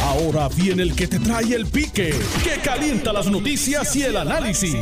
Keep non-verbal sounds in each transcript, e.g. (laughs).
Ahora viene el que te trae el pique, que calienta las noticias y el análisis.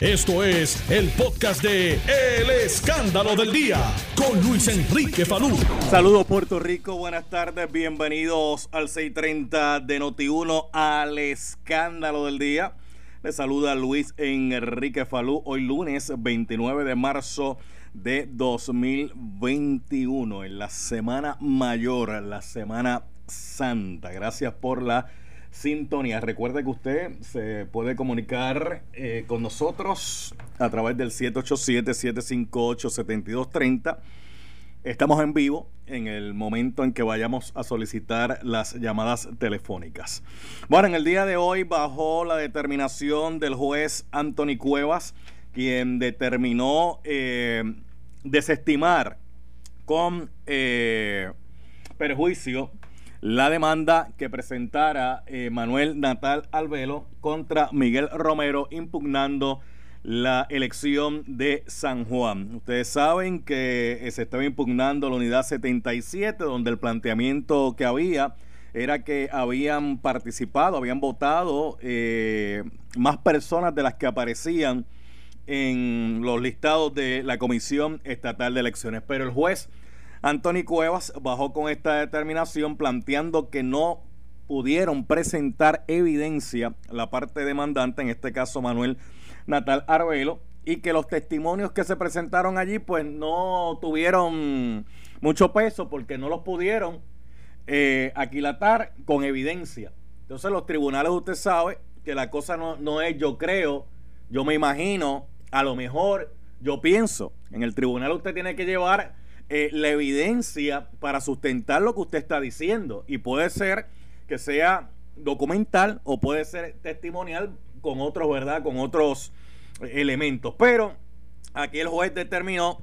Esto es el podcast de El Escándalo del Día con Luis Enrique Falú. Saludos Puerto Rico, buenas tardes, bienvenidos al 630 de Noti1 al Escándalo del Día. Les saluda Luis Enrique Falú, hoy lunes 29 de marzo de 2021, en la semana mayor, la semana santa. Gracias por la sintonía. Recuerde que usted se puede comunicar eh, con nosotros a través del 787-758-7230. Estamos en vivo en el momento en que vayamos a solicitar las llamadas telefónicas. Bueno, en el día de hoy, bajo la determinación del juez Anthony Cuevas, quien determinó eh, desestimar con eh, perjuicio la demanda que presentara eh, Manuel Natal Albelo contra Miguel Romero impugnando la elección de San Juan. Ustedes saben que eh, se estaba impugnando la unidad 77, donde el planteamiento que había era que habían participado, habían votado eh, más personas de las que aparecían en los listados de la Comisión Estatal de Elecciones. Pero el juez Anthony Cuevas bajó con esta determinación planteando que no pudieron presentar evidencia la parte demandante, en este caso Manuel Natal Arbelo, y que los testimonios que se presentaron allí pues no tuvieron mucho peso porque no los pudieron eh, aquilatar con evidencia. Entonces los tribunales usted sabe que la cosa no, no es yo creo, yo me imagino, a lo mejor yo pienso. En el tribunal usted tiene que llevar eh, la evidencia para sustentar lo que usted está diciendo. Y puede ser que sea documental o puede ser testimonial con otros, ¿verdad? Con otros elementos. Pero aquí el juez determinó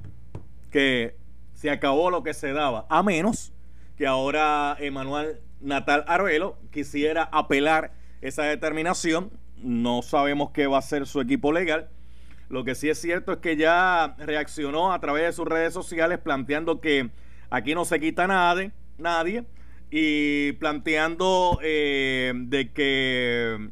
que se acabó lo que se daba, a menos que ahora Emanuel Natal Arbelo quisiera apelar esa determinación. No sabemos qué va a hacer su equipo legal lo que sí es cierto es que ya reaccionó a través de sus redes sociales planteando que aquí no se quita nadie, nadie y planteando eh, de que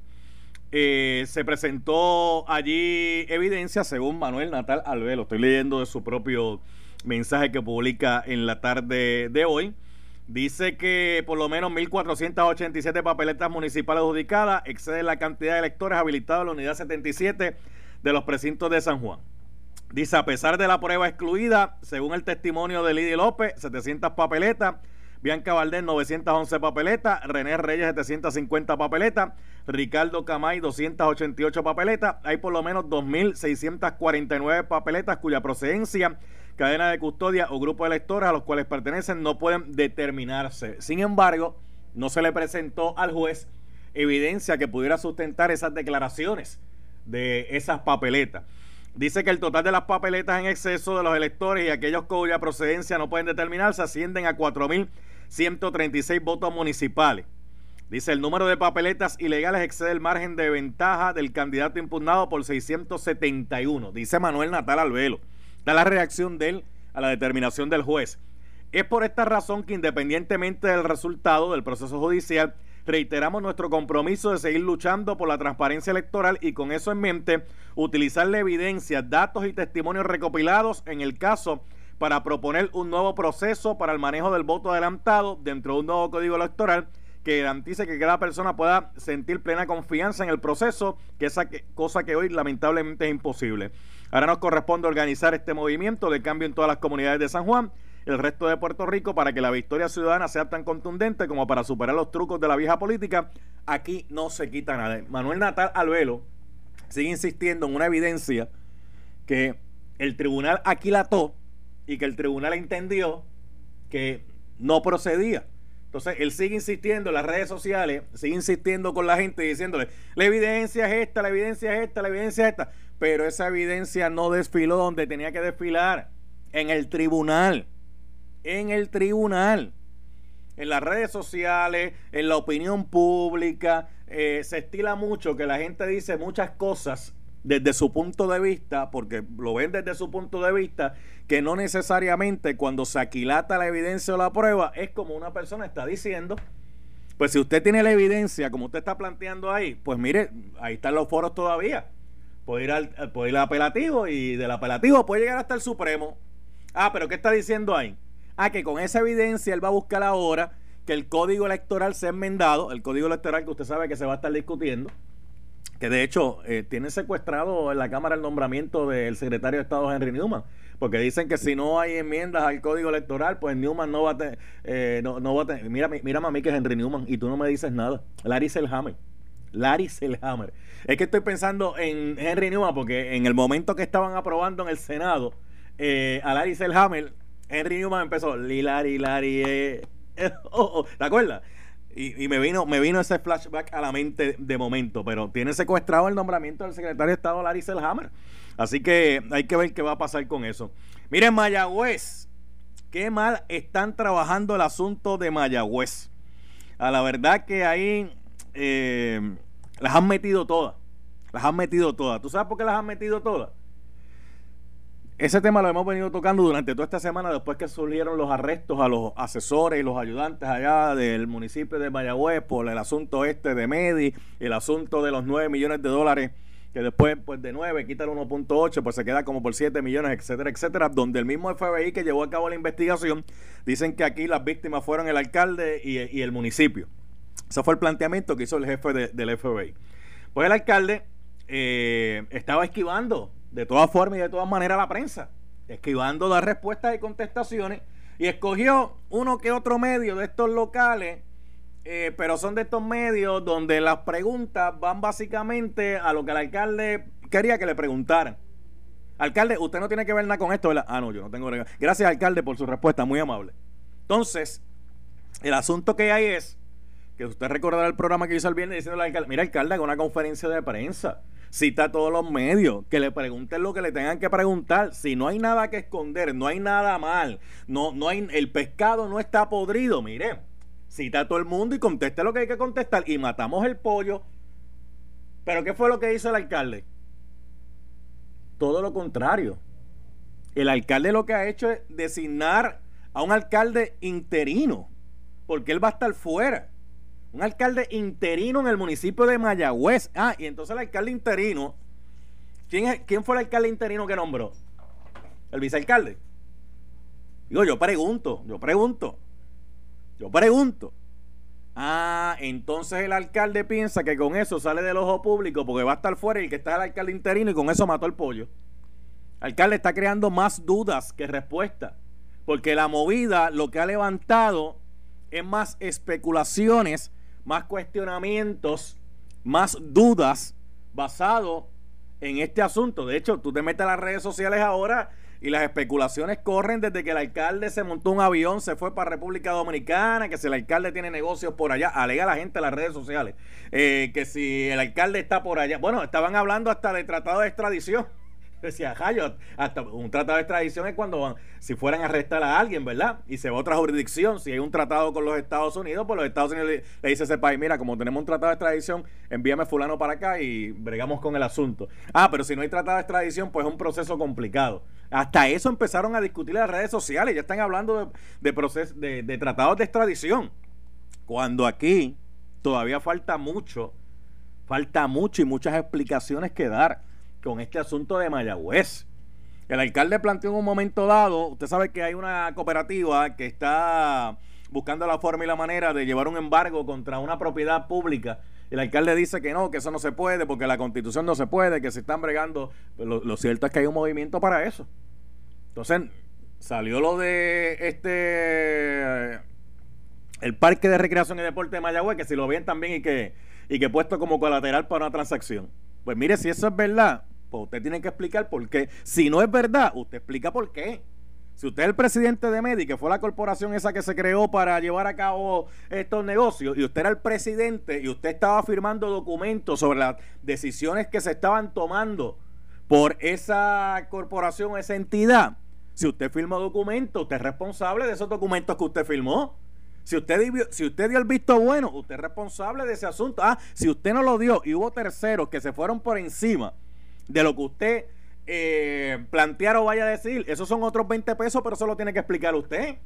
eh, se presentó allí evidencia según Manuel Natal Albelo. Estoy leyendo de su propio mensaje que publica en la tarde de hoy. Dice que por lo menos 1.487 papeletas municipales adjudicadas excede la cantidad de electores habilitados en la unidad 77 de los precintos de San Juan. Dice, a pesar de la prueba excluida, según el testimonio de Lidia López, 700 papeletas, Bianca Valdés 911 papeletas, René Reyes 750 papeletas, Ricardo Camay 288 papeletas, hay por lo menos 2.649 papeletas cuya procedencia, cadena de custodia o grupo de electores a los cuales pertenecen no pueden determinarse. Sin embargo, no se le presentó al juez evidencia que pudiera sustentar esas declaraciones de esas papeletas. Dice que el total de las papeletas en exceso de los electores y aquellos cuya procedencia no pueden determinarse ascienden a 4.136 votos municipales. Dice el número de papeletas ilegales excede el margen de ventaja del candidato impugnado por 671. Dice Manuel Natal Albelo. Da la reacción de él a la determinación del juez. Es por esta razón que independientemente del resultado del proceso judicial, reiteramos nuestro compromiso de seguir luchando por la transparencia electoral y con eso en mente, utilizar la evidencia, datos y testimonios recopilados en el caso para proponer un nuevo proceso para el manejo del voto adelantado dentro de un nuevo código electoral que garantice que cada persona pueda sentir plena confianza en el proceso, que esa cosa que hoy lamentablemente es imposible. Ahora nos corresponde organizar este movimiento de cambio en todas las comunidades de San Juan el resto de Puerto Rico para que la victoria ciudadana sea tan contundente como para superar los trucos de la vieja política. Aquí no se quita nada. Manuel Natal Albelo sigue insistiendo en una evidencia que el tribunal aquilató y que el tribunal entendió que no procedía. Entonces, él sigue insistiendo en las redes sociales, sigue insistiendo con la gente diciéndole, la evidencia es esta, la evidencia es esta, la evidencia es esta. Pero esa evidencia no desfiló donde tenía que desfilar, en el tribunal en el tribunal, en las redes sociales, en la opinión pública. Eh, se estila mucho que la gente dice muchas cosas desde su punto de vista, porque lo ven desde su punto de vista, que no necesariamente cuando se aquilata la evidencia o la prueba es como una persona está diciendo. Pues si usted tiene la evidencia, como usted está planteando ahí, pues mire, ahí están los foros todavía. Puede ir al, puede ir al apelativo y del apelativo puede llegar hasta el Supremo. Ah, pero ¿qué está diciendo ahí? Ah, que con esa evidencia él va a buscar ahora que el código electoral sea enmendado, el código electoral que usted sabe que se va a estar discutiendo, que de hecho eh, tiene secuestrado en la Cámara el nombramiento del secretario de Estado Henry Newman, porque dicen que si no hay enmiendas al código electoral, pues Newman no va a tener, eh, no, no, va a tener, mira, mira a mí que es Henry Newman y tú no me dices nada, Larry Selhammer. Larry Selhammer. Es que estoy pensando en Henry Newman porque en el momento que estaban aprobando en el Senado eh, a Larry Selhammer, Henry Newman empezó, Lilari, Larry, eh, (laughs) oh, oh, ¿te acuerdas? Y, me vino me vino ese flashback a la mente de momento, pero tiene secuestrado el nombramiento del secretario de Estado Larry Selhammer. Así que hay que ver qué va a pasar con eso. Miren, Mayagüez, qué mal están trabajando el asunto de Mayagüez. A la verdad que ahí eh, las han metido todas. Las han metido todas. ¿Tú sabes por qué las han metido todas? Ese tema lo hemos venido tocando durante toda esta semana después que surgieron los arrestos a los asesores y los ayudantes allá del municipio de Mayagüez por el asunto este de Medi, el asunto de los 9 millones de dólares que después pues de 9 quita el 1.8, pues se queda como por 7 millones, etcétera, etcétera, donde el mismo FBI que llevó a cabo la investigación dicen que aquí las víctimas fueron el alcalde y, el municipio. Ese fue el planteamiento que hizo el jefe del FBI. Pues el alcalde eh, estaba esquivando de todas formas y de todas maneras la prensa, esquivando las respuestas y contestaciones, y escogió uno que otro medio de estos locales, eh, pero son de estos medios donde las preguntas van básicamente a lo que el alcalde quería que le preguntaran. Alcalde, usted no tiene que ver nada con esto, ¿verdad? Ah, no, yo no tengo. Gracias, alcalde, por su respuesta, muy amable. Entonces, el asunto que hay es que usted recordará el programa que hizo el viernes diciendo al alcalde, mira, alcalde, haga una conferencia de prensa cita a todos los medios, que le pregunten lo que le tengan que preguntar. Si no hay nada que esconder, no hay nada mal, no, no hay, el pescado no está podrido, mire, cita a todo el mundo y conteste lo que hay que contestar y matamos el pollo. Pero ¿qué fue lo que hizo el alcalde? Todo lo contrario. El alcalde lo que ha hecho es designar a un alcalde interino, porque él va a estar fuera un alcalde interino en el municipio de Mayagüez. Ah, y entonces el alcalde interino, ¿quién, quién fue el alcalde interino que nombró? El vicealcalde. Digo, yo pregunto, yo pregunto, yo pregunto. Ah, entonces el alcalde piensa que con eso sale del ojo público porque va a estar fuera y el que está el alcalde interino y con eso mató el pollo. Alcalde está creando más dudas que respuestas. Porque la movida lo que ha levantado es más especulaciones más cuestionamientos, más dudas basado en este asunto. De hecho, tú te metes a las redes sociales ahora y las especulaciones corren desde que el alcalde se montó un avión, se fue para República Dominicana, que si el alcalde tiene negocios por allá, alega la gente en las redes sociales, eh, que si el alcalde está por allá. Bueno, estaban hablando hasta de tratado de extradición (laughs) decía, Jayo, hasta un tratado de extradición es cuando van, si fueran a arrestar a alguien, ¿verdad? Y se va a otra jurisdicción, si hay un tratado con los Estados Unidos, pues los Estados Unidos le, dice a ese país, mira, como tenemos un tratado de extradición, envíame fulano para acá y bregamos con el asunto. Ah, pero si no hay tratado de extradición, pues es un proceso complicado. Hasta eso empezaron a discutir en las redes sociales, ya están hablando de, de, de, de tratados de extradición. Cuando aquí todavía falta mucho, falta mucho y muchas explicaciones que dar con este asunto de Mayagüez. El alcalde planteó en un momento dado, usted sabe que hay una cooperativa que está buscando la forma y la manera de llevar un embargo contra una propiedad pública. El alcalde dice que no, que eso no se puede, porque la constitución no se puede, que se están bregando. Lo, cierto es que hay un movimiento para eso. Entonces, salió lo de este el parque de recreación y deporte de Mayagüez, que si lo ven también y que, y que puesto como colateral para una transacción. Pues mire, si eso es verdad, pues usted tiene que explicar por qué. Si no es verdad, usted explica por qué. Si usted es el presidente de Medi, que fue la corporación esa que se creó para llevar a cabo estos negocios, y usted era el presidente y usted estaba firmando documentos sobre las decisiones que se estaban tomando por esa corporación, esa entidad, si usted firma documentos, usted es responsable de esos documentos que usted firmó. Si usted, si usted dio el visto bueno, usted es responsable de ese asunto. Ah, si usted no lo dio y hubo terceros que se fueron por encima de lo que usted eh, plantear o vaya a decir, esos son otros 20 pesos, pero eso lo tiene que explicar usted.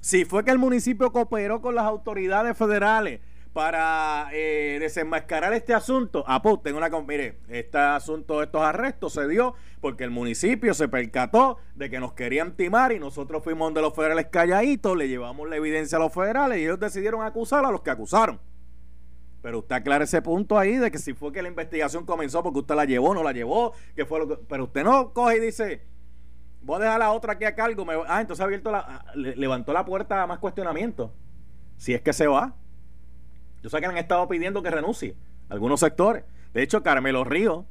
Si fue que el municipio cooperó con las autoridades federales para eh, desenmascarar este asunto, ah, pues una... Mire, este asunto, estos arrestos se dio porque el municipio se percató de que nos querían timar y nosotros fuimos de los federales calladitos, le llevamos la evidencia a los federales y ellos decidieron acusar a los que acusaron. Pero usted aclara ese punto ahí de que si fue que la investigación comenzó porque usted la llevó, no la llevó, que fue lo que... Pero usted no coge y dice, voy a dejar la otra aquí a cargo. Ah, entonces ha abierto la... Ah, levantó la puerta a más cuestionamiento. Si es que se va. Yo sé que han estado pidiendo que renuncie algunos sectores. De hecho, Carmelo Río,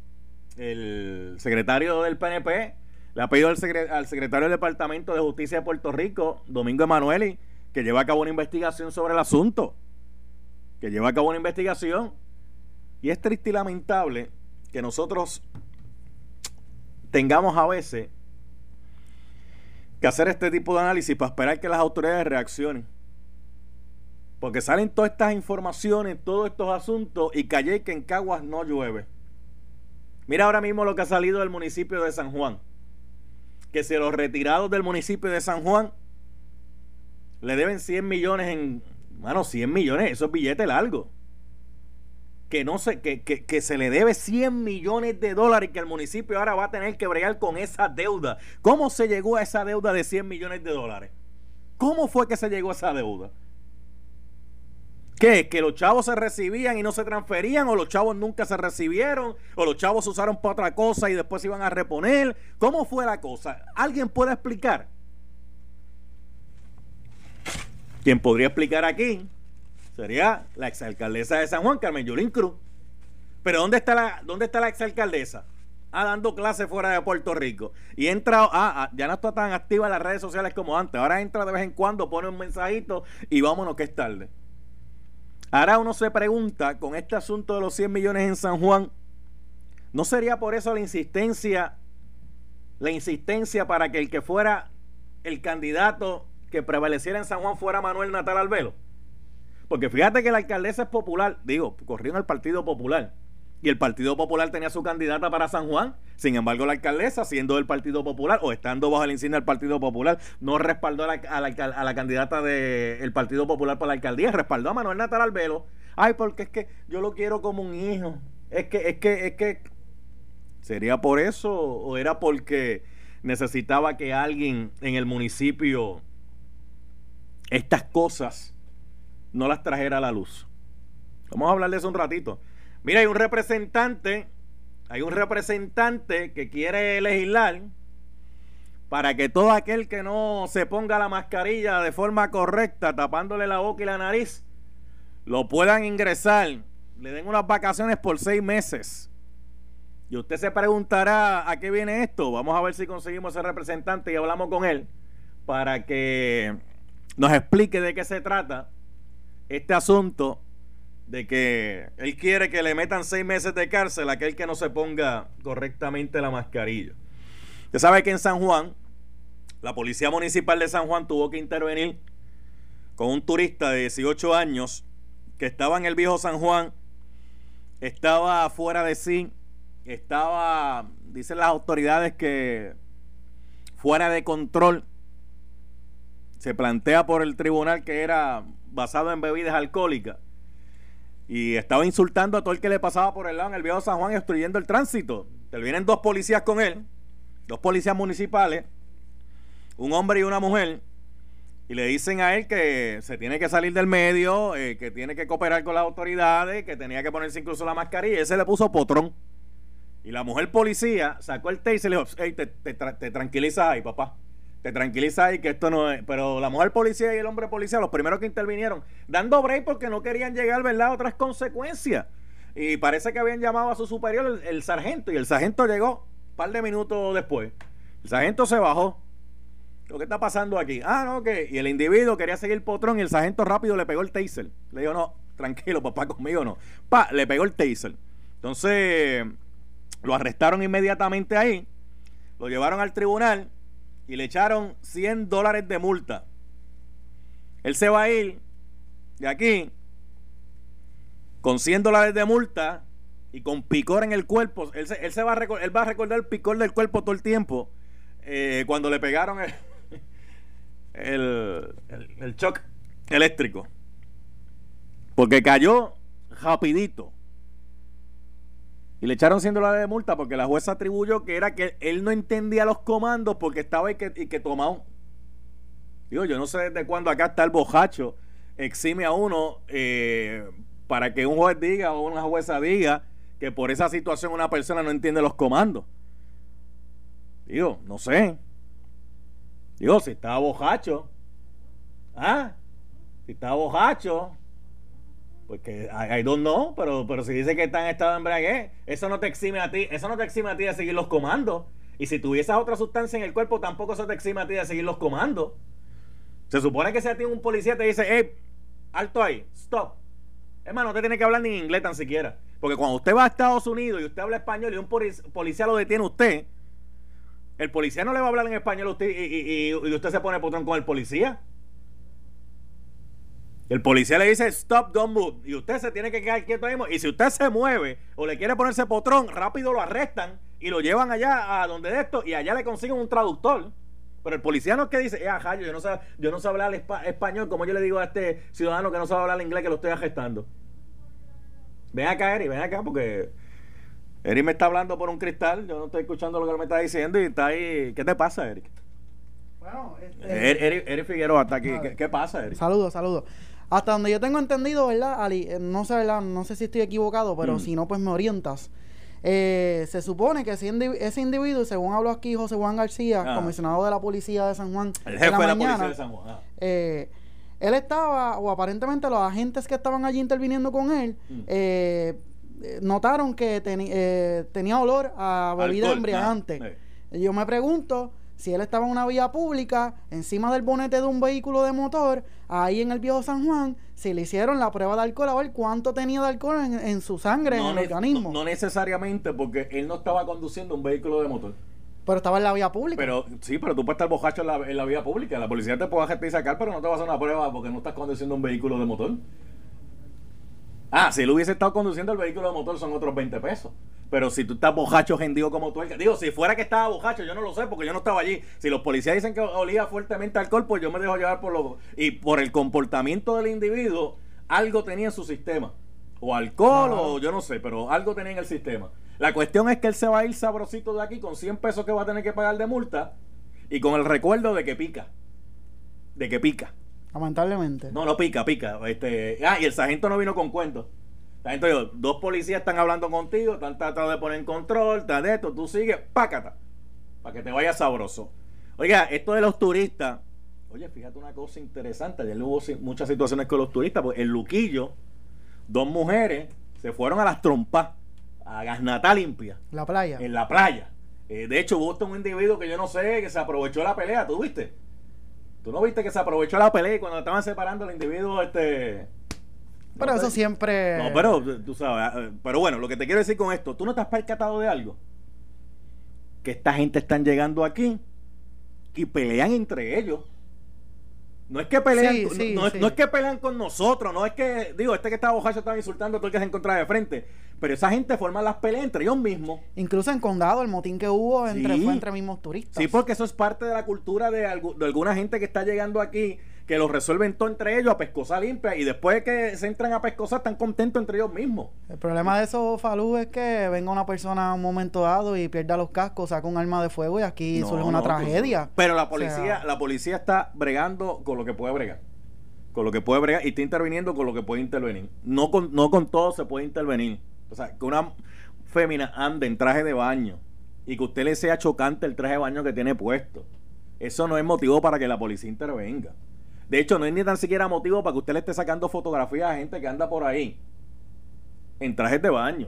el secretario del PNP, le ha pedido al, secretario del Departamento de Justicia de Puerto Rico, Domingo Emanueli, que lleve a cabo una investigación sobre el asunto que lleva a cabo una investigación. Y es triste y lamentable que nosotros tengamos a veces que hacer este tipo de análisis para esperar que las autoridades reaccionen. Porque salen todas estas informaciones, todos estos asuntos, y callé que en Caguas no llueve. Mira ahora mismo lo que ha salido del municipio de San Juan. Que si los retirados del municipio de San Juan le deben 100 millones en Mano, 100 millones, eso es billete largo. Que, no se, que, que, se le debe 100 millones de dólares y que el municipio ahora va a tener que bregar con esa deuda. ¿Cómo se llegó a esa deuda de 100 millones de dólares? ¿Cómo fue que se llegó a esa deuda? ¿Qué? ¿Que los chavos se recibían y no se transferían? ¿O los chavos nunca se recibieron? ¿O los chavos se usaron para otra cosa y después se iban a reponer? ¿Cómo fue la cosa? ¿Alguien puede explicar? Quien podría explicar aquí sería la exalcaldesa de San Juan, Carmen Yulín Cruz. Pero ¿dónde está la, dónde está la exalcaldesa? Ah, dando clases fuera de Puerto Rico. Y entra, ah, ah, ya no está tan activa en las redes sociales como antes. Ahora entra de vez en cuando, pone un mensajito y vámonos que es tarde. Ahora uno se pregunta, con este asunto de los 100 millones en San Juan, ¿no sería por eso la insistencia, la insistencia para que el que fuera el candidato que prevaleciera en San Juan fuera Manuel Natal Albelo. Porque fíjate que la alcaldesa es popular, digo, corrió en el Partido Popular. Y el Partido Popular tenía su candidata para San Juan. Sin embargo, la alcaldesa, siendo del Partido Popular o estando bajo el insignia del Partido Popular, no respaldó a la, a la, candidata del Partido Popular para la alcaldía, respaldó a Manuel Natal Albelo. Ay, porque es que yo lo quiero como un hijo. Es que, es que, es que. ¿Sería por eso o era porque necesitaba que alguien en el municipio estas cosas no las trajera a la luz. Vamos a hablar de eso un ratito. Mira, hay un representante, hay un representante que quiere legislar para que todo aquel que no se ponga la mascarilla de forma correcta, tapándole la boca y la nariz, lo puedan ingresar, le den unas vacaciones por seis meses. Y usted se preguntará a qué viene esto. Vamos a ver si conseguimos ese representante y hablamos con él para que nos explique de qué se trata este asunto de que él quiere que le metan seis meses de cárcel a aquel que no se ponga correctamente la mascarilla. Usted sabe que en San Juan, la Policía Municipal de San Juan tuvo que intervenir con un turista de 18 años que estaba en el viejo San Juan, estaba fuera de sí, estaba, dicen las autoridades que fuera de control se plantea por el tribunal que era basado en bebidas alcohólicas y estaba insultando a todo el que le pasaba por el lado en el viejo San Juan obstruyendo el tránsito. Vienen dos policías con él, dos policías municipales, un hombre y una mujer, y le dicen a él que se tiene que salir del medio, eh, que tiene que cooperar con las autoridades, que tenía que ponerse incluso la mascarilla, y ese le puso potrón. Y la mujer policía sacó el té y se le dijo, hey, te, te, te tranquilizas ahí, papá te tranquiliza ahí que esto no es. Pero la mujer policía y el hombre policía, los primeros que intervinieron, dando break porque no querían llegar, ¿verdad?, a otras consecuencias. Y parece que habían llamado a su superior, el, sargento, y el sargento llegó un par de minutos después. El sargento se bajó. ¿Lo que está pasando aquí? Ah, no, que. Y el individuo quería seguir potrón y el sargento rápido le pegó el taser. Le dijo, no, tranquilo, papá, conmigo no. Pa, le pegó el taser. Entonces, lo arrestaron inmediatamente ahí. Lo llevaron al tribunal y le echaron 100 dólares de multa. Él se va a ir de aquí con 100 dólares de multa y con picor en el cuerpo. Él se, va, a recordar el picor del cuerpo todo el tiempo. Eh, cuando le pegaron el, (laughs) el, shock eléctrico. Porque cayó rapidito. Y le echaron 100 dólares de multa porque la jueza atribuyó que era que él no entendía los comandos porque estaba y que, y que tomaba Digo, yo no sé desde cuándo acá está el bojacho exime a uno eh, para que un juez diga o una jueza diga que por esa situación una persona no entiende los comandos. Digo, no sé. Digo, si estaba bojacho. ¿Ah? Si estaba bojacho. Pues que I, don't know, pero, pero si dice que está en estado de embriaguez, eso no te exime a ti, eso no te exime a ti de seguir los comandos. Y si tuvieses otra sustancia en el cuerpo, tampoco eso te exime a ti de seguir los comandos. Se supone que si a ti un policía te dice, hey, alto ahí, stop. Hermano, no te tiene que hablar ni inglés tan siquiera. Porque cuando usted va a Estados Unidos y usted habla español y un policía lo detiene usted, el policía no le va a hablar en español a usted y, usted se pone potrón con el policía. El policía le dice stop, don't move. Y usted se tiene que quedar quieto ahí. Y si usted se mueve o le quiere ponerse potrón, rápido lo arrestan y lo llevan allá a donde de esto y allá le consiguen un traductor. Pero el policía no es que dice, eh, ajá, yo no sé, yo no sé hablar español, como yo le digo a este ciudadano que no sabe hablar inglés que lo estoy arrestando. Ven acá, Eri, ven acá, porque Eric me está hablando por un cristal, yo no estoy escuchando lo que me está diciendo y está ahí. ¿Qué te pasa, Eric? Bueno, este... Eric, Figueroa está aquí. ¿Qué, pasa, Eric? Saludos, saludos. Hasta donde yo tengo entendido, ¿verdad, Ali? Eh, no sé, ¿verdad? No sé si estoy equivocado, pero mm. si no, pues me orientas. Eh, se supone que ese, individuo, según habló aquí José Juan García, ah. comisionado de la policía de San Juan, el jefe de la, policía de San Juan. Ah. Eh, él estaba, o aparentemente los agentes que estaban allí interviniendo con él, mm. eh, notaron que tenía olor a bebida embriagante. Yo me pregunto si él estaba en una vía pública, encima del bonete de un vehículo de motor, ahí en el viejo San Juan, si le hicieron la prueba de alcohol, a ver cuánto tenía de alcohol en, su sangre, en el organismo. No, necesariamente, porque él no estaba conduciendo un vehículo de motor. Pero estaba en la vía pública. Pero sí, pero tú puedes estar bojacho en la, vía pública. La policía te puede hacer y sacar, pero no te va a hacer una prueba porque no estás conduciendo un vehículo de motor. Ah, si él hubiese estado conduciendo el vehículo de motor son otros 20 pesos. Pero si tú estás bojacho gendido como tú, digo, si fuera que estaba bojacho, yo no lo sé porque yo no estaba allí. Si los policías dicen que olía fuertemente alcohol, pues yo me dejo llevar por lo y por el comportamiento del individuo, algo tenía en su sistema. O alcohol o yo no sé, pero algo tenía en el sistema. La cuestión es que él se va a ir sabrosito de aquí con 100 pesos que va a tener que pagar de multa y con el recuerdo de que pica. De que pica. Lamentablemente. No, no pica, pica. Este, ah, y el sargento no vino con cuentos. Entonces, dos policías están hablando contigo, están tratando de poner en control, está de esto, tú sigues, pácata, para que te vaya sabroso. Oiga, esto de los turistas, oye, fíjate una cosa interesante, ayer hubo muchas situaciones con los turistas, pues el Luquillo, dos mujeres se fueron a las trompas, a Gasnata Limpia. La playa. En la playa. Eh, de hecho, hubo un individuo que yo no sé, que se aprovechó la pelea, ¿tú viste? ¿Tú no viste que se aprovechó la pelea y cuando estaban separando el individuo, este pero eso siempre. No, pero tú sabes. Eh, pero bueno, lo que te quiero decir con esto, ¿tú no te has percatado de algo? Que esta gente están llegando aquí y pelean entre ellos. No es que pelean, no, es que pelean con nosotros, no es que, digo, este que está bojacho estaba insultando a todo el que se encontraba de frente, pero esa gente forma las peleas entre ellos mismos. Incluso en Condado, el motín que hubo entre, fue entre mismos turistas. Sí, porque eso es parte de la cultura de, de alguna gente que está llegando aquí que lo resuelven todo entre ellos a pescosa limpia y después que se entran a pescosa están contentos entre ellos mismos. El problema de eso, Falú, es que venga una persona a un momento dado y pierda los cascos, saca un arma de fuego y aquí surge una tragedia. Pero la policía, la policía está bregando con lo que puede bregar. Con lo que puede bregar y está interviniendo con lo que puede intervenir. No con, no con todo se puede intervenir. O sea, que una fémina ande en traje de baño y que usted le sea chocante el traje de baño que tiene puesto. Eso no es motivo para que la policía intervenga. De hecho, no es ni tan siquiera motivo para que usted le esté sacando fotografías a gente que anda por ahí en trajes de baño.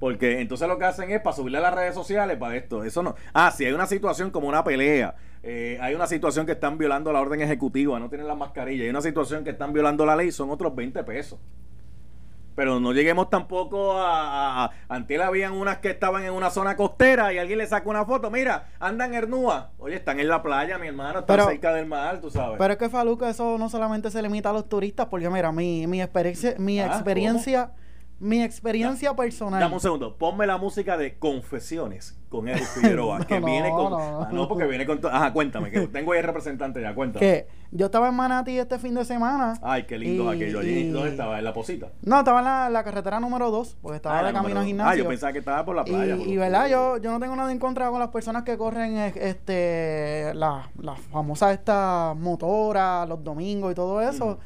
Porque entonces lo que hacen es para subirle a las redes sociales para esto. Eso no. Ah, si hay una situación como una pelea, eh, hay una situación que están violando la orden ejecutiva, no tienen la mascarilla, hay una situación que están violando la ley, son otros 20 pesos. Pero no lleguemos tampoco a, a, Antes habían unas que estaban en una zona costera y alguien le saca una foto. Mira, andan Hernúa. Oye, están en la playa, mi hermano, están cerca del mar, tú sabes. Pero es que Faluca, eso no solamente se limita a los turistas, porque mira, mi, mi experiencia, mi ah, experiencia mi experiencia personal. Dame un segundo, ponme la música de Confesiones con Eric (laughs) Figueroa, que viene con... No, ah, no, porque viene con... Ajá, cuéntame, que (laughs) tengo ahí el representante ya, cuéntame. Que yo estaba en Manatí este fin de semana. Ay, qué lindo aquello. Allí, ¿Dónde estaba? ¿En la Posita? No, estaba en la, carretera número 2, porque estaba ah, de camino al gimnasio. Ah, yo pensaba que estaba por la playa. Y, y verdad, yo, yo no tengo nada en contra con las personas que corren este las la famosas estas motoras los domingos y todo eso.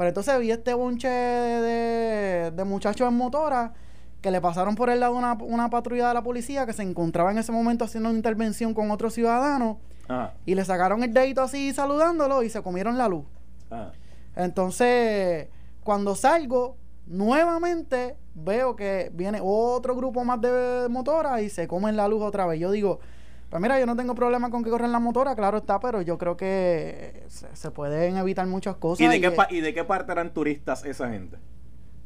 Pero entonces vi este bonche de, de, muchachos en motora que le pasaron por el lado una, una patrulla de la policía que se encontraba en ese momento haciendo una intervención con otro ciudadano ah. y le sacaron el dedito así saludándolo y se comieron la luz. Ah. Entonces, cuando salgo, nuevamente veo que viene otro grupo más de motoras y se comen la luz otra vez. Yo digo, pues mira, yo no tengo problema con que corren la motora, claro está, pero yo creo que se, pueden evitar muchas cosas. ¿Y de, qué ¿Y de qué parte eran turistas esa gente?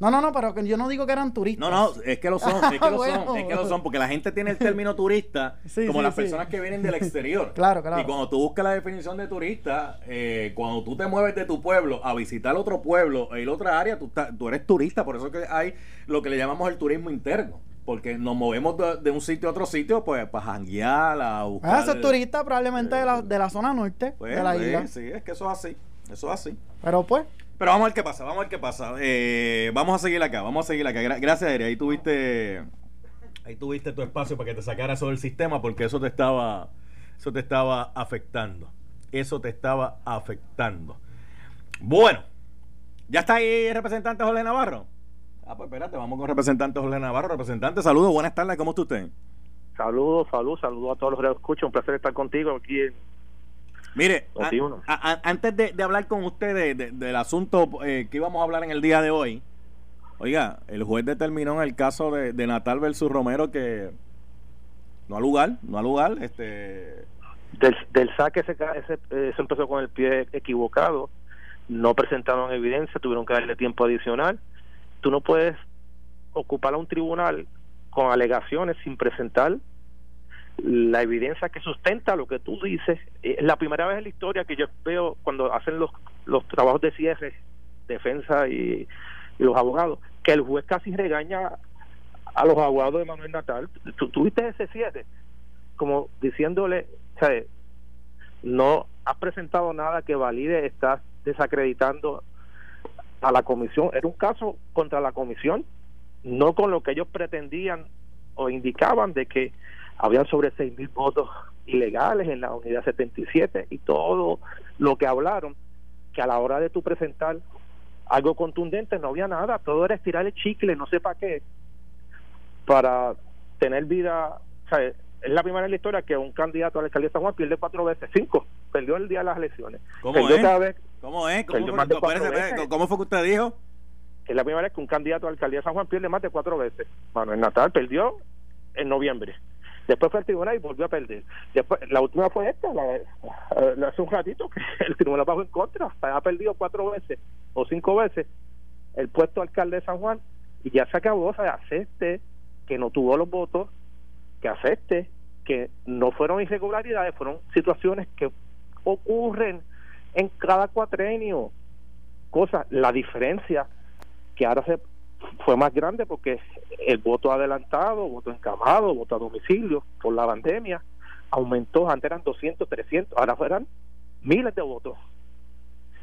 No, no, no, pero yo no digo que eran turistas. No, no, es que lo son, es (laughs) que lo son, es que lo son, porque la gente tiene el término turista (laughs) como las personas que vienen del exterior. (laughs) Claro, claro. Y cuando tú buscas la definición de turista, eh, cuando tú te mueves de tu pueblo a visitar otro pueblo, en otra área, tú, tú eres turista, por eso que hay lo que le llamamos el turismo interno porque nos movemos de, un sitio a otro sitio, pues para janguear, a buscar. Ah, esos turistas probablemente de, la, de la zona norte pues, de la pues, isla. Sí, es que eso es así. Eso es así. Pero pues. Pero vamos a ver qué pasa, vamos a ver qué pasa. Eh, vamos a seguir acá, vamos a seguir acá. gracias, Eri. Ahí tuviste. Ahí tuviste tu espacio para que te sacara eso del sistema, porque eso te estaba. Eso te estaba afectando. Eso te estaba afectando. Bueno, ya está ahí el representante Jorge Navarro. Ah, pues espérate, vamos con representante Jorge Navarro. Representante, saludos, buenas tardes, ¿cómo está usted? Saludos, saludos, saludos a todos los que escuchan. Un placer estar contigo aquí en. Mire, antes de, hablar con usted del asunto eh, que íbamos a hablar en el día de hoy, oiga, el juez determinó en el caso de, Natal versus Romero que no ha lugar, no ha lugar. Este... Del, del saque ese, ese, ese empezó con el pie equivocado, no presentaron evidencia, tuvieron que darle tiempo adicional tú no puedes ocupar a un tribunal con alegaciones sin presentar la evidencia que sustenta lo que tú dices. Es la primera vez en la historia que yo veo cuando hacen los, los trabajos de cierre, defensa y, los abogados, que el juez casi regaña a los abogados de Manuel Natal. Tú tuviste ese cierre, como diciéndole, ¿sabes? no has presentado nada que valide, estás desacreditando a la comisión. Era un caso contra la comisión, no con lo que ellos pretendían o indicaban de que habían sobre seis mil votos ilegales en la unidad 77 y todo lo que hablaron, que a la hora de tu presentar algo contundente no había nada, todo era estirar el chicle, no sé para qué, para tener vida, es la primera en la historia que un candidato a la alcaldía de San Juan pierde cuatro veces, cinco, perdió el día de las elecciones. ¿Cómo es? ¿Cómo es? ¿Cómo, fue, que usted dijo? Es la primera vez que un candidato a la alcaldía de San Juan pierde más de cuatro veces. Manuel Natal perdió en noviembre. Después fue al tribunal y volvió a perder. Después, la última fue esta, la, hace un ratito (laughs) que el tribunal bajó en contra. Ha perdido cuatro veces o cinco veces el puesto alcalde de San Juan y ya se acabó. O sea, acepte que no tuvo los votos, que acepte que no fueron irregularidades, fueron situaciones que ocurren en cada cuatrenio. Cosa, la diferencia que ahora se fue más grande porque el voto adelantado, voto encamado, voto a domicilio por la pandemia aumentó, antes eran 200, 300, ahora fueran miles de votos.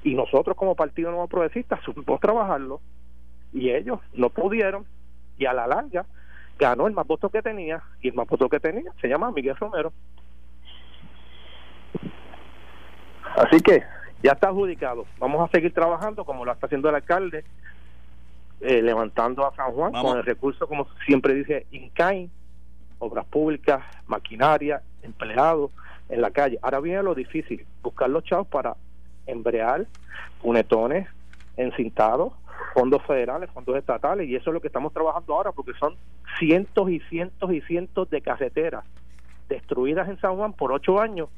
Y nosotros como Partido Nuevo Progresista supimos trabajarlo y ellos no pudieron y a la larga ganó el más votos que tenía y el más votos que tenía se llama Miguel Romero. Así que ya está adjudicado. Vamos a seguir trabajando como lo está haciendo el alcalde, eh, levantando a San Juan con el recurso, como siempre dice, INCAIN, obras públicas, maquinaria, empleados en la calle. Ahora viene lo difícil, buscar los chavos para embrear, punetones, encintados, fondos federales, fondos estatales, y eso es lo que estamos trabajando ahora, porque son cientos y cientos y cientos de carreteras destruidas en San Juan por ocho años,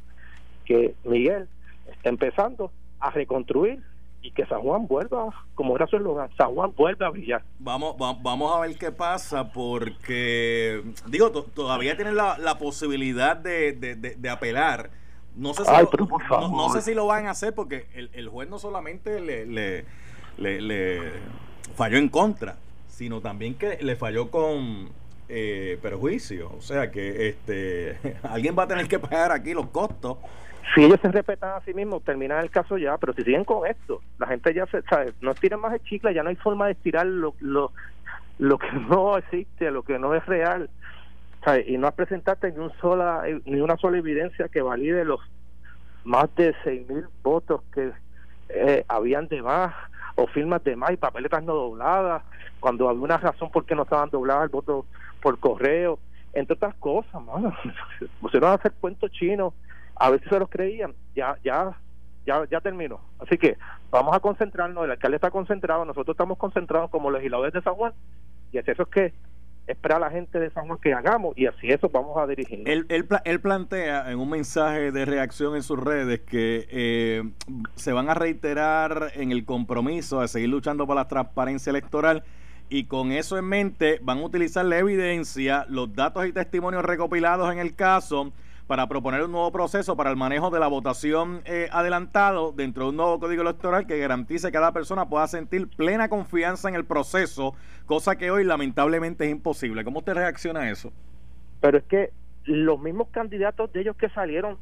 que Miguel está empezando a reconstruir y que San Juan vuelva, como era su eslogan, San Juan vuelve a brillar. Vamos, vamos a ver qué pasa, porque, digo, todavía tienen la, la posibilidad de, de, apelar. No sé, si lo, no, sé si lo van a hacer porque el, el juez no solamente le, le, le, falló en contra, sino también que le falló con eh, perjuicio. O sea que este (laughs) alguien va a tener que pagar aquí los costos. Si ellos se respetan a sí mismos, terminan el caso ya, pero si siguen con esto, la gente ya se, sabe, no estiran más el chicle, ya no hay forma de estirar lo, lo, lo que (laughs) no existe, lo que no es real. Y no presentarte ni, un sola, ni una sola evidencia que valide los más de seis mil votos que eh, habían de más o firmas de más y papeletas no dobladas cuando había una razón por qué no estaban dobladas el voto por correo entre otras cosas mano. (laughs) Pusieron a hacer cuentos chinos a si se los creían. Ya ya ya ya terminó. Así que vamos a concentrarnos el alcalde está concentrado nosotros estamos concentrados como legisladores de San Juan y es eso es que espera a la gente de San Juan que hagamos y así eso vamos a dirigirnos. Él, él, plantea en un mensaje de reacción en sus redes que eh, se van a reiterar en el compromiso de seguir luchando por la transparencia electoral y con eso en mente van a utilizar la evidencia, los datos y testimonios recopilados en el caso para proponer un nuevo proceso para el manejo de la votación eh, adelantado dentro de un nuevo código electoral que garantice que cada persona pueda sentir plena confianza en el proceso, cosa que hoy lamentablemente es imposible. ¿Cómo te reacciona a eso? Pero es que los mismos candidatos de ellos que salieron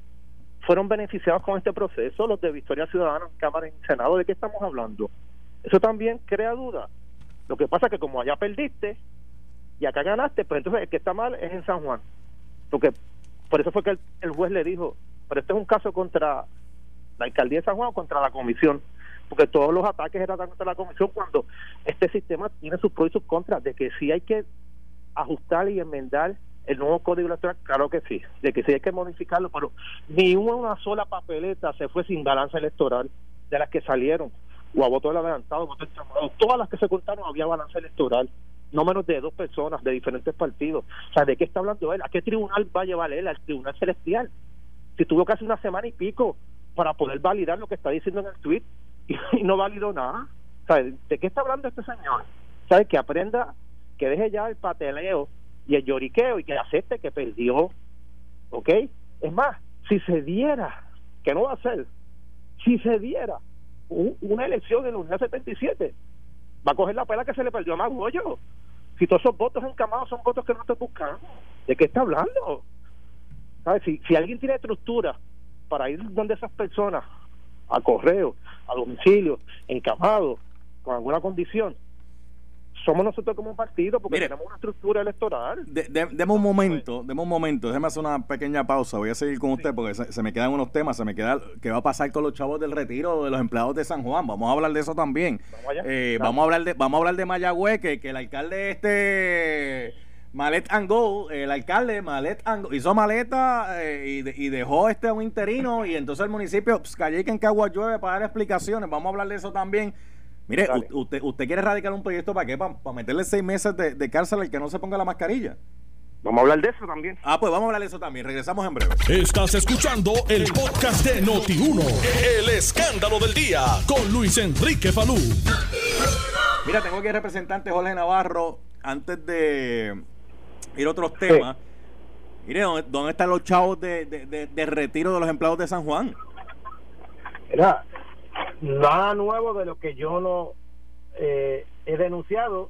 fueron beneficiados con este proceso, los de Victoria Ciudadana, Cámara y Senado, ¿de qué estamos hablando? Eso también crea duda. Lo que pasa es que como allá perdiste y acá ganaste, pues entonces el que está mal es en San Juan. Porque por eso fue que el, juez le dijo, pero este es un caso contra la alcaldía de San Juan o contra la comisión, porque todos los ataques eran contra la comisión cuando este sistema tiene sus pros y sus contras, de que sí hay que ajustar y enmendar el nuevo código electoral, claro que sí, de que sí hay que modificarlo, pero ni una sola papeleta se fue sin balance electoral de las que salieron, o a voto adelantado, voto todas las que se contaron había balance electoral no menos de dos personas de diferentes partidos. O ¿de qué está hablando él? ¿A qué tribunal va a llevar él? Al tribunal celestial. Si tuvo casi una semana y pico para poder validar lo que está diciendo en el tweet y, (laughs) no validó nada. O ¿de qué está hablando este señor? ¿Sabe? Que aprenda, que deje ya el pateleo y el lloriqueo y que acepte que perdió. ¿Ok? Es más, si se diera, que no va a ser, si se diera una elección en la Unidad 77, va a coger la pela que se le perdió a Magollo. Si todos esos votos encamados son votos que no te buscan, ¿de qué está hablando? ¿Sabes? Si, si alguien tiene estructura para ir donde esas personas, a correo, a domicilio, encamado, con alguna condición, somos nosotros como un partido porque tenemos una estructura electoral. De, demos un momento, demos un momento, déjeme hacer una pequeña pausa, voy a seguir con usted porque se, me quedan unos temas, se me queda qué va a pasar con los chavos del retiro de los empleados de San Juan, vamos a hablar de eso también. Vamos, eh, vamos a hablar de vamos a hablar de Mayagüez, que, que el alcalde este Malet and Go, el alcalde Malet and hizo maleta eh, y, dejó este a un interino y entonces el municipio pues, callé que en Cagua llueve para dar explicaciones, vamos a hablar de eso también. Mire, usted, usted quiere radicar un proyecto para qué? Para, meterle seis meses de, cárcel al que no se ponga la mascarilla. Vamos a hablar de eso también. Ah, pues vamos a hablar de eso también. Regresamos en breve. Estás escuchando el podcast de Noti1. El escándalo del día con Luis Enrique Falú. Mira, tengo aquí el representante Jorge Navarro. Antes de ir a otros temas. Mire, ¿dónde, están los chavos de, de, retiro de los empleados de San Juan? Mira, nada nuevo de lo que yo no eh, he denunciado.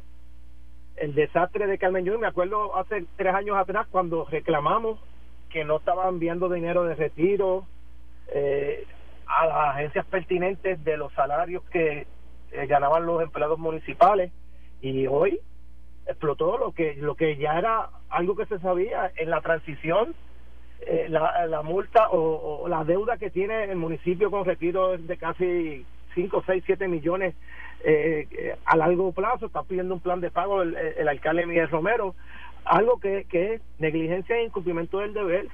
El desastre de Carmen me acuerdo hace tres años atrás cuando reclamamos que no estaban enviando dinero de retiro eh, a las agencias pertinentes de los salarios que eh, ganaban los empleados municipales y hoy explotó lo que lo que ya era algo que se sabía en la transición eh, la, la, multa o, la deuda que tiene el municipio con retiro de casi 5, 6, 7 millones eh, a largo plazo. Está pidiendo un plan de pago el, el alcalde Miguel Romero. Algo que, que es negligencia e incumplimiento del deber.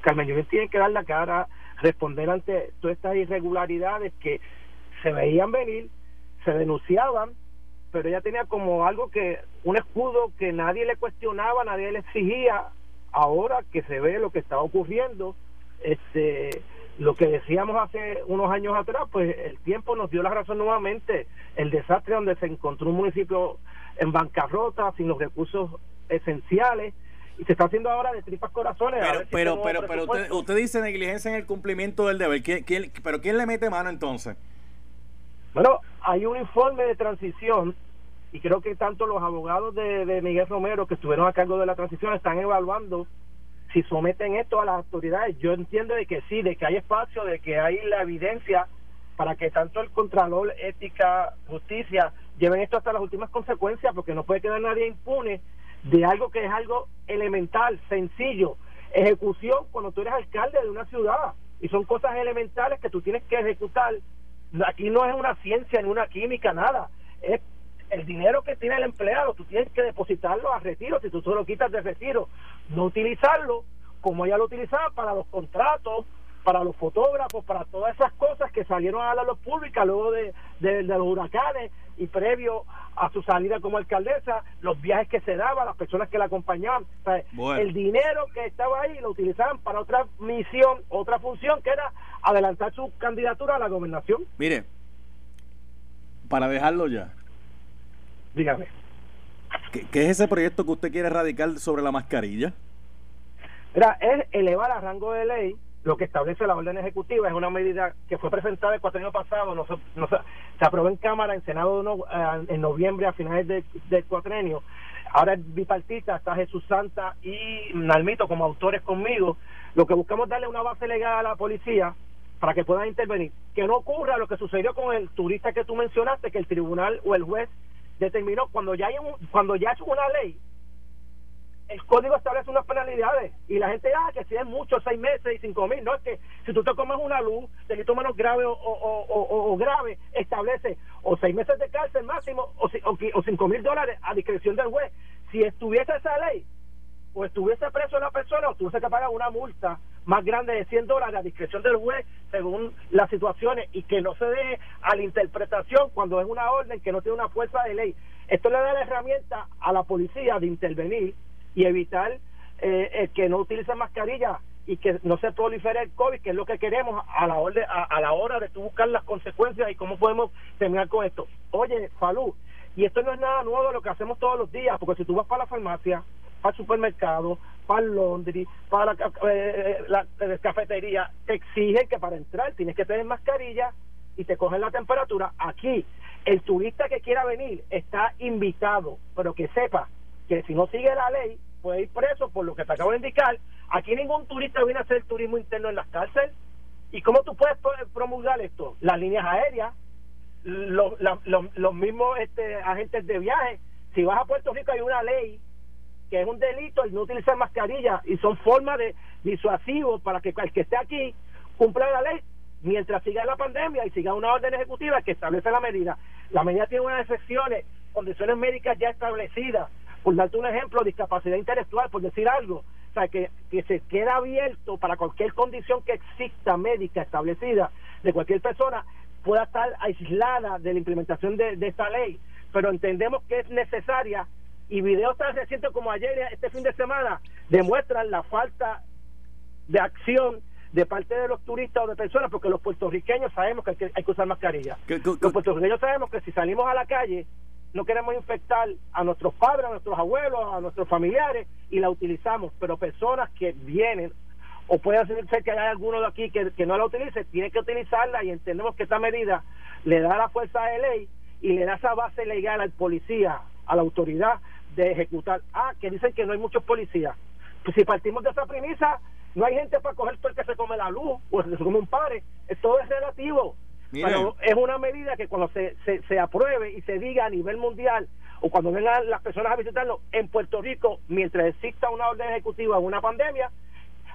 Carmen Yúñez tiene que dar la cara, responder ante todas estas irregularidades que se veían venir, se denunciaban, pero ella tenía como algo que, un escudo que nadie le cuestionaba, nadie le exigía, ahora que se ve lo que está ocurriendo, este lo que decíamos hace unos años atrás, pues el tiempo nos dio la razón nuevamente. El desastre donde se encontró un municipio en bancarrota, sin los recursos esenciales, y se está haciendo ahora de tripas corazones. Pero, pero, pero, usted, usted, dice negligencia en el cumplimiento del deber. ¿Quién, pero ¿quién le mete mano entonces? Bueno, hay un informe de transición y creo que tanto los abogados de, de Miguel Romero que estuvieron a cargo de la transición están evaluando si someten esto a las autoridades. Yo entiendo de que sí, de que hay espacio, de que hay la evidencia para que tanto el Contralor, Ética, Justicia lleven esto hasta las últimas consecuencias, porque no puede quedar nadie impune de algo que es algo elemental, sencillo. Ejecución cuando tú eres alcalde de una ciudad y son cosas elementales que tú tienes que ejecutar. Aquí no es una ciencia ni una química, nada. Es el dinero que tiene el empleado, tú tienes que depositarlo a retiro, si tú solo quitas de retiro, no utilizarlo como ella lo utilizaba para los contratos, para los fotógrafos, para todas esas cosas que salieron a la luz pública luego de, de, los huracanes y previo a su salida como alcaldesa, los viajes que se daban, las personas que la acompañaban. El dinero que estaba ahí lo utilizaban para otra misión, otra función, que era adelantar su candidatura a la gobernación. Mire, para dejarlo ya. Dígame. ¿Qué, ¿Qué, es ese proyecto que usted quiere radicar sobre la mascarilla? Era, es elevar a rango de ley lo que establece la orden ejecutiva es una medida que fue presentada el cuatro años pasado, no se, no se, aprobó en Cámara, en Senado eh, en noviembre a finales del de cuatrenio. Ahora es bipartita, está Jesús Santa y Nalmito como autores conmigo. Lo que buscamos es darle una base legal a la policía para que puedan intervenir. Que no ocurra lo que sucedió con el turista que tú mencionaste, que el tribunal o el juez determinó cuando ya hay un, cuando ya es una ley el código establece unas penalidades y la gente, ah, que si es mucho, seis meses y cinco mil. No es que si tú te comes una luz, delito menos grave o, o, o, grave, establece o seis meses de cárcel máximo o, o, cinco mil dólares a discreción del juez. Si estuviese esa ley, o estuviese preso la persona, o tuviese que pagar una multa más grande de 100 dólares a discreción del juez, según las situaciones, y que no se dé a la interpretación cuando es una orden que no tiene una fuerza de ley. Esto le da la herramienta a la policía de intervenir y evitar eh, que no utilicen mascarilla y que no se prolifere el COVID, que es lo que queremos a la, hora, a, la hora de tú buscar las consecuencias y cómo podemos terminar con esto. Oye, Falú, y esto no es nada nuevo lo que hacemos todos los días, porque si tú vas para la farmacia, el supermercado, para el laundry, para la, eh, la, la cafetería, te exigen que para entrar tienes que tener mascarilla y te cogen la temperatura. Aquí, el turista que quiera venir está invitado, pero que sepa que si no sigue la ley puede ir preso por lo que te acabo de indicar. Aquí ningún turista viene a hacer turismo interno en las cárceles. ¿Y cómo tú puedes promulgar esto? Las líneas aéreas, los, los mismos este, agentes de viaje. Si vas a Puerto Rico hay una ley que es un delito el no utilizar mascarilla y son formas de disuasivo para que el que esté aquí cumpla la ley mientras siga la pandemia y siga una orden ejecutiva que establece la medida. La medida tiene unas excepciones, condiciones médicas ya establecidas. Por darte un ejemplo, discapacidad intelectual, por decir algo, o sea, que, que se queda abierto para cualquier condición que exista médica establecida de cualquier persona, pueda estar aislada de la implementación de, esta ley, pero entendemos que es necesaria y videos tan recientes como ayer, este fin de semana, demuestran la falta de acción de parte de los turistas o de personas, porque los puertorriqueños sabemos que hay que, hay que usar mascarilla. Los puertorriqueños sabemos que si salimos a la calle no queremos infectar a nuestros padres, a nuestros abuelos, a nuestros familiares y la utilizamos, pero personas que vienen o puede ser que haya alguno de aquí que, no la utilice, tiene que utilizarla y entendemos que esta medida le da la fuerza de ley y le da esa base legal al policía, a la autoridad de ejecutar. Ah, que dicen que no hay muchos policías. Pues si partimos de esa premisa, no hay gente para coger todo el que se come la luz o se come un padre. Todo es relativo. Pero es una medida que cuando se, se, apruebe y se diga a nivel mundial o cuando vengan las personas a visitarlo en Puerto Rico, mientras exista una orden ejecutiva o una pandemia,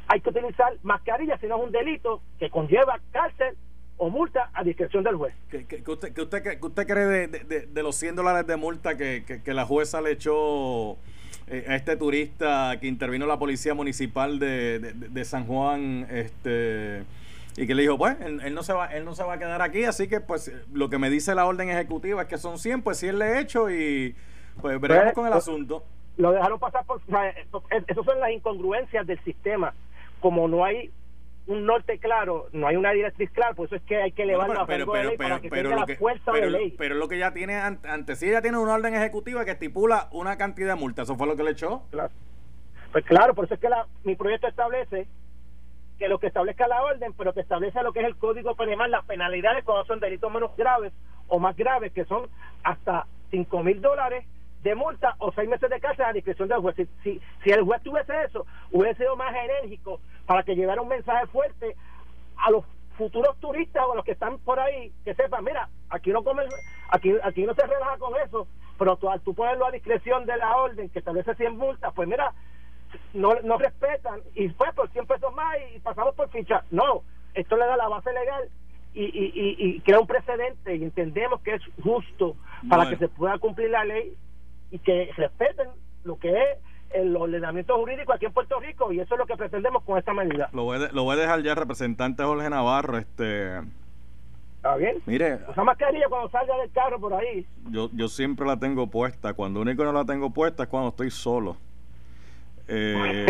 hay que utilizar mascarilla, si no es un delito que conlleva cárcel o multa a discreción del juez. ¿Qué, usted, que usted, usted cree de, de, de, los 100 dólares de multa que, que, la jueza le echó eh, a este turista que intervino la policía municipal de, de San Juan? este y que le dijo, pues, él, no se va, él no se va a quedar aquí, así que pues lo que me dice la orden ejecutiva es que son 100, pues sí él le he hecho y pues veremos pues, con el asunto. Lo dejaron pasar por... Esas son las incongruencias del sistema. Como no hay un norte claro, no hay una directriz clara, por eso es que hay que elevar la pero, pero, para que tenga la fuerza de ley. Pero lo que ya tiene, antes sí ya tiene una orden ejecutiva que estipula una cantidad de multas, ¿eso fue lo que le echó? Claro. Pues claro, por eso es que la, mi proyecto establece que lo que establezca la orden, pero que establece lo que es el Código Penal, las penalidades cuando son delitos menos graves o más graves, que son hasta 5 mil dólares de multa o seis meses de cárcel a discreción del juez. Si, si, el juez tuviese eso, hubiese sido más enérgico para que llevara un mensaje fuerte a los futuros turistas o a los que están por ahí, que sepan, mira, aquí no come, aquí, aquí no se relaja con eso, pero tú, al tú ponerlo a discreción de la orden que establece 100 multas, pues mira, no, no respetan y pues por 100 pesos más y pasamos por ficha. No, esto le da la base legal y, y, y, crea un precedente y entendemos que es justo para que se pueda cumplir la ley y que respeten lo que es el ordenamiento jurídico aquí en Puerto Rico y eso es lo que pretendemos con esta medida. Lo voy, lo voy a dejar ya, representante Jorge Navarro. este ¿Está bien? Mire. Usa mascarilla cuando salga del carro por ahí. Yo, yo siempre la tengo puesta. Cuando único no la tengo puesta es cuando estoy solo. (laughs) Eh,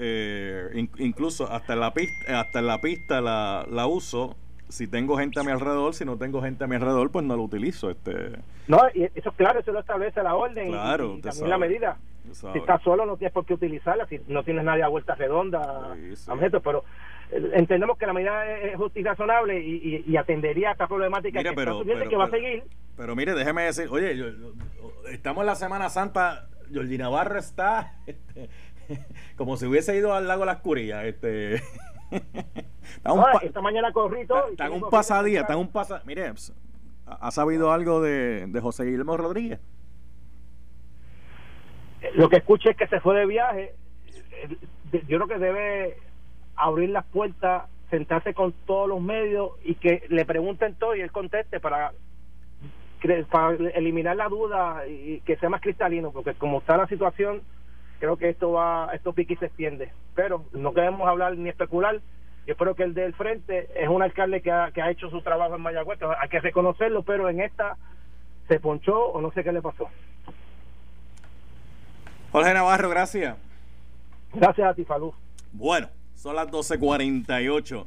eh, incluso hasta en la pista, hasta en la pista la, la uso si tengo gente a mi alrededor, si no tengo gente a mi alrededor, pues no lo utilizo. este No, y eso claro, eso lo establece la orden claro, y, también la medida. Si estás solo no tienes por qué utilizarla, si no tienes nadie a vuelta redonda, pero eh, entendemos que la medida es justa y razonable y, atendería a esta problemática que, pero, que va a seguir. Pero mire, déjeme decir, oye, estamos en la Semana Santa, Georgina Navarro está (laughs) este, como si hubiese ido al lago Las Curillas, este esta mañana corrí todo. Está, un pasadía, está un. Mire, ¿ha sabido algo de, de José Guillermo Rodríguez? Lo que escuché es que se fue de viaje. Yo creo que debe abrir las puertas, sentarse con todos los medios y que le pregunten todo y él conteste para, para eliminar la duda y que sea más cristalino, porque como está la situación creo que esto va, esto pique y se extiende. Pero no queremos hablar ni especular. Yo espero que el del frente es un alcalde que ha, que ha hecho su trabajo en Mayagüez, hay que reconocerlo, pero en esta se ponchó o no sé qué le pasó. Jorge Navarro, gracias. Gracias a ti, Falú. Bueno, son las 12.48.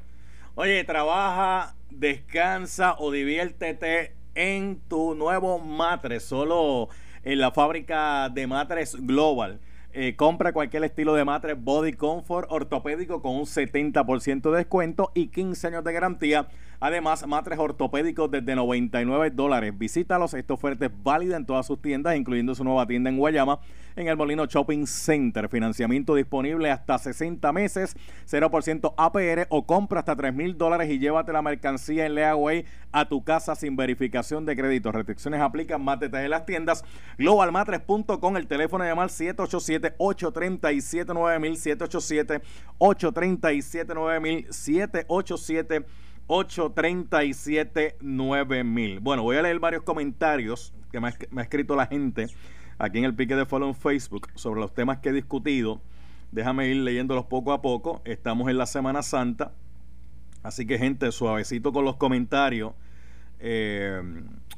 Oye, trabaja, descansa o diviértete en tu nuevo matre, solo en la fábrica de matres Global. Eh, compra cualquier estilo de matres Body Comfort ortopédico con un 70% de descuento y 15 años de garantía. Además, matres ortopédicos desde 99 dólares. Visítalos. Esta oferta es válida en todas sus tiendas, incluyendo su nueva tienda en Guayama, en el Molino Shopping Center. Financiamiento disponible hasta 60 meses, 0% APR o compra hasta 3 mil dólares y llévate la mercancía en Leaway a tu casa sin verificación de crédito. Restricciones aplican más detalles en las tiendas. Globalmatres.com, el teléfono de llamar 787-837-9000, 787-837-9000, 787 837 9000. Bueno, voy a leer varios comentarios que me ha, escrito la gente aquí en el pique de follow en Facebook sobre los temas que he discutido. Déjame ir leyéndolos poco a poco. Estamos en la Semana Santa. Así que, gente, suavecito con los comentarios. Eh,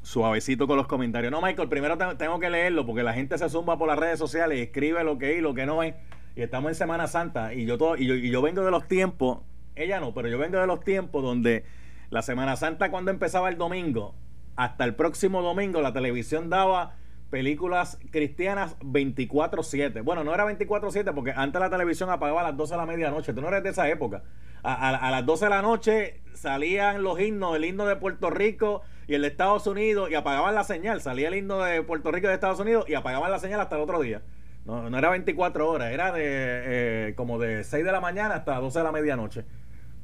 suavecito con los comentarios. No, Michael, primero tengo que leerlo porque la gente se zumba por las redes sociales y escribe lo que es y lo que no es. Y estamos en Semana Santa y yo, todo, y yo, y yo vengo de los tiempos ella no, pero yo vengo de los tiempos donde la Semana Santa cuando empezaba el domingo, hasta el próximo domingo la televisión daba películas cristianas 24/7. Bueno, no era 24/7 porque antes la televisión apagaba a las 12 de la medianoche. Tú no eres de esa época. A, las 12 de la noche salían los himnos, el himno de Puerto Rico y el de Estados Unidos y apagaban la señal. Salía el himno de Puerto Rico y de Estados Unidos y apagaban la señal hasta el otro día. No, no era 24 horas, era de eh, como de 6 de la mañana hasta 12 de la medianoche.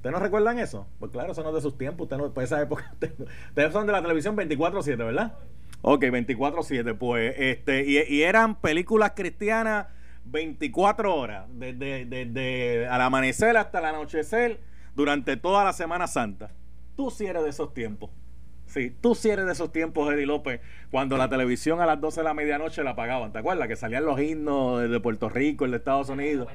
¿Ustedes no recuerdan eso? Pues claro, eso no es de sus tiempos. Ustedes no, pues esa época. (laughs) Ustedes son de la televisión 24-7, ¿verdad? Ok, 24-7. Pues, este, y, eran películas cristianas 24 horas, desde, desde al amanecer hasta el anochecer, durante toda la Semana Santa. Tú sí eres de esos tiempos. Sí, tú sí eres de esos tiempos, Eddie López, cuando la televisión a las 12 de la medianoche la apagaban. ¿Te acuerdas? Que salían los himnos de Puerto Rico, el de Estados Unidos.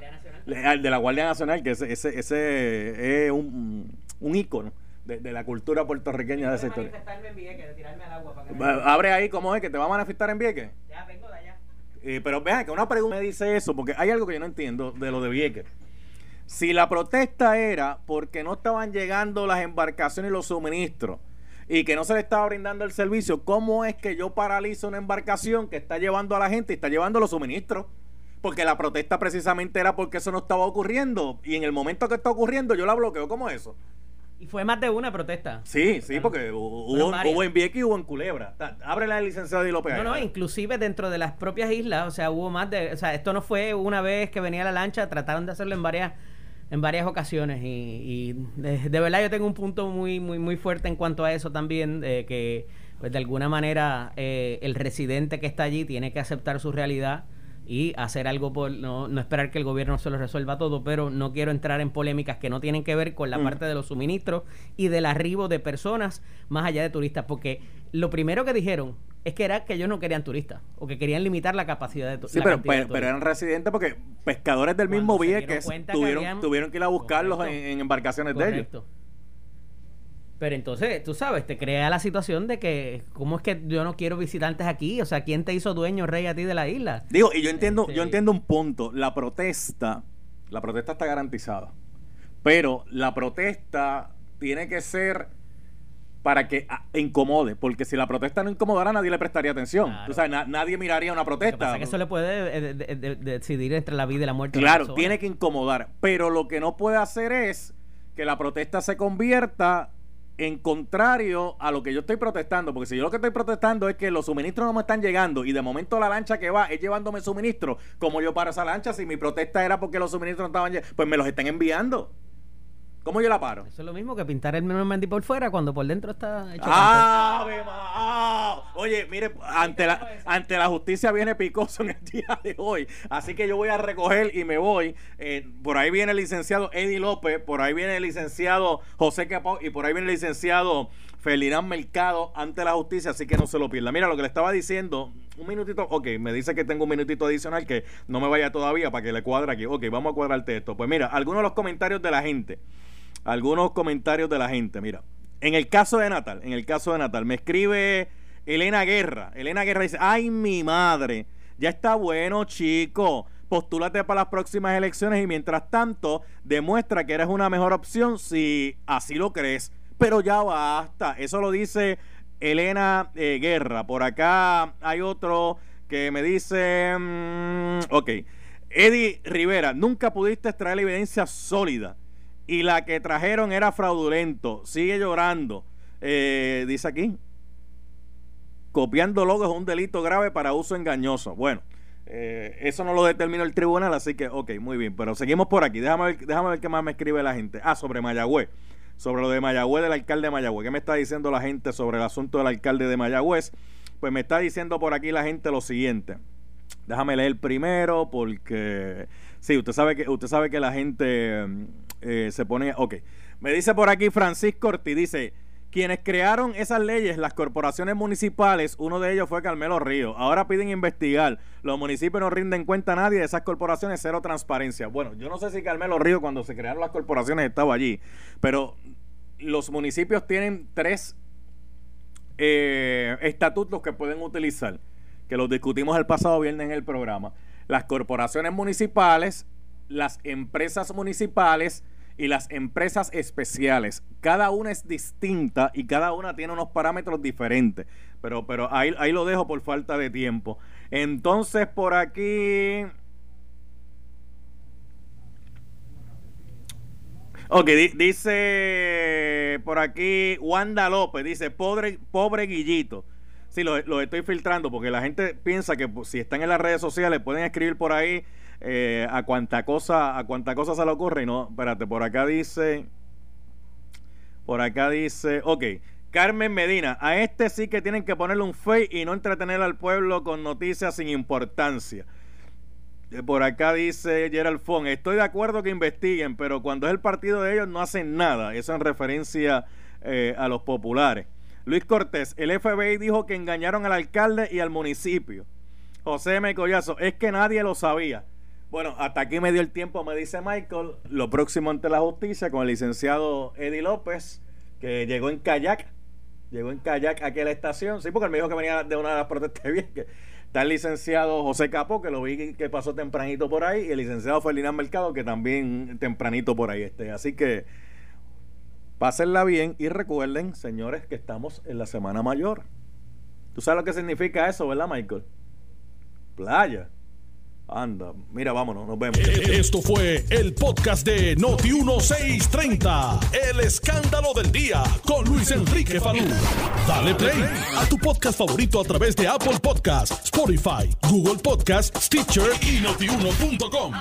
El de la Guardia Nacional, que ese, ese, ese es un, un ícono de, de, la cultura puertorriqueña de ese sector. Abre ahí, ¿cómo es? ¿Que te va a manifestar en Vieques? Ya, vengo de allá. Eh, pero vean que una pregunta me dice eso, porque hay algo que yo no entiendo de lo de Vieques. Si la protesta era porque no estaban llegando las embarcaciones y los suministros, y que no se le estaba brindando el servicio, ¿cómo es que yo paralizo una embarcación que está llevando a la gente y está llevando los suministros? Porque la protesta precisamente era porque eso no estaba ocurriendo. Y en el momento que está ocurriendo, yo la bloqueo. ¿Cómo eso? Y fue más de una protesta. Sí, sí, porque hubo, hubo en Vieques y hubo en Culebra. Abre la licenciada de López. No, no, inclusive dentro de las propias islas, o sea, hubo más de, o sea, esto no fue una vez que venía la lancha, trataron de hacerlo en varias en varias ocasiones y, de, verdad yo tengo un punto muy muy muy fuerte en cuanto a eso también que pues de alguna manera eh, el residente que está allí tiene que aceptar su realidad y hacer algo por no, no, esperar que el gobierno se lo resuelva todo, pero no quiero entrar en polémicas que no tienen que ver con la mm. parte de los suministros y del arribo de personas más allá de turistas, porque lo primero que dijeron es que era que ellos no querían turistas o que querían limitar la capacidad de turistas. Sí, pero, pero, eran residentes porque pescadores del mismo Vieques tuvieron, tuvieron que ir a buscarlos en, embarcaciones de ellos. Pero entonces, tú sabes, te crea la situación de que, ¿cómo es que yo no quiero visitantes aquí? O sea, ¿quién te hizo dueño, rey, a ti de la isla? Digo, y yo entiendo, yo este, entiendo un punto. La protesta, la protesta está garantizada. Pero la protesta tiene que ser para que ah, incomode, porque si la protesta no incomodara, nadie le prestaría atención. O sea, nadie miraría una protesta. que eso le puede eh, decidir entre la vida y la muerte. Claro, tiene que incomodar. Pero lo que no puede hacer es que la protesta se convierta en contrario a lo que yo estoy protestando, porque si yo lo que estoy protestando es que los suministros no me están llegando y de momento la lancha que va es llevándome suministros, como yo para esa lancha si mi protesta era porque los suministros no estaban llegando, pues me los están enviando. ¿Cómo yo la paro? Eso es lo mismo que pintar el Mendy por fuera cuando por dentro está hecho. ¡Ah! ah oye, mire, ante la, ante la justicia viene picoso en el día de hoy. Así que yo voy a recoger y me voy. Eh, por ahí viene el licenciado Eddie López, por ahí viene el licenciado José Capó y por ahí viene el licenciado Felirán Mercado ante la justicia, así que no se lo pierda. Mira, lo que le estaba diciendo, un minutito, ok, me dice que tengo un minutito adicional que no me vaya todavía para que le cuadre aquí. Ok, vamos a cuadrarte esto. Pues mira, algunos de los comentarios de la gente algunos comentarios de la gente. Mira, en el caso de Natal, en el caso de Natal, me escribe Elena Guerra. Elena Guerra dice, ay, mi madre, ya está bueno, chico. Postúlate para las próximas elecciones y mientras tanto demuestra que eres una mejor opción si así lo crees. Pero ya basta. Eso lo dice Elena eh, Guerra. Por acá hay otro que me dice, mm, ok, Eddie Rivera, nunca pudiste extraer la evidencia sólida y la que trajeron era fraudulento. Sigue llorando. Eh, dice aquí. Copiando logos es un delito grave para uso engañoso. Bueno, eh, eso no lo determinó el tribunal, así que, ok, muy bien. Pero seguimos por aquí. Déjame ver, déjame ver qué más me escribe la gente. Ah, sobre Mayagüez. Sobre lo de Mayagüez, del alcalde de Mayagüez. ¿Qué me está diciendo la gente sobre el asunto del alcalde de Mayagüez? Pues me está diciendo por aquí la gente lo siguiente. Déjame leer primero porque sí, usted sabe que usted sabe que la gente eh, se pone, ok. Me dice por aquí Francisco Ortiz, dice, quienes crearon esas leyes, las corporaciones municipales, uno de ellos fue Carmelo Río. Ahora piden investigar. Los municipios no rinden cuenta a nadie de esas corporaciones, cero transparencia. Bueno, yo no sé si Carmelo Río cuando se crearon las corporaciones estaba allí, pero los municipios tienen tres eh, estatutos que pueden utilizar, que los discutimos el pasado viernes en el programa. Las corporaciones municipales, las empresas municipales, y las empresas especiales. Cada una es distinta y cada una tiene unos parámetros diferentes. Pero, pero ahí, ahí lo dejo por falta de tiempo. Entonces, por aquí. Ok, dice por aquí Wanda López, dice, pobre, pobre Guillito. Sí, lo, lo, estoy filtrando porque la gente piensa que pues, si están en las redes sociales pueden escribir por ahí eh, a cuánta cosa, a cuánta cosa se le ocurre. Y no, espérate, por acá dice. Por acá dice. Ok. Carmen Medina, a este sí que tienen que ponerle un fe y no entretener al pueblo con noticias sin importancia. Eh, por acá dice Gerald Fon, estoy de acuerdo que investiguen, pero cuando es el partido de ellos no hacen nada. Eso en referencia eh, a los populares. Luis Cortés, el FBI dijo que engañaron al alcalde y al municipio. José M. Collazo, es que nadie lo sabía. Bueno, hasta aquí me dio el tiempo, me dice Michael. Lo próximo ante la justicia con el licenciado Eddie López, que llegó en kayak. Llegó en kayak aquí a la estación. Sí, porque él me dijo que venía de una de las protestas (laughs) bien. Que está el licenciado José Capó, que lo vi que pasó tempranito por ahí. Y el licenciado Ferdinand Mercado, que también tempranito por ahí esté. Así que pásenla bien y recuerden, señores, que estamos en la Semana Mayor. ¿Tú sabes lo que significa eso, verdad, Michael? Playa Anda, mira, vámonos, nos vemos. Esto fue el podcast de Noti 1630, El escándalo del día con Luis Enrique Falú. Dale play a tu podcast favorito a través de Apple Podcasts, Spotify, Google Podcasts, Stitcher y notiuno.com.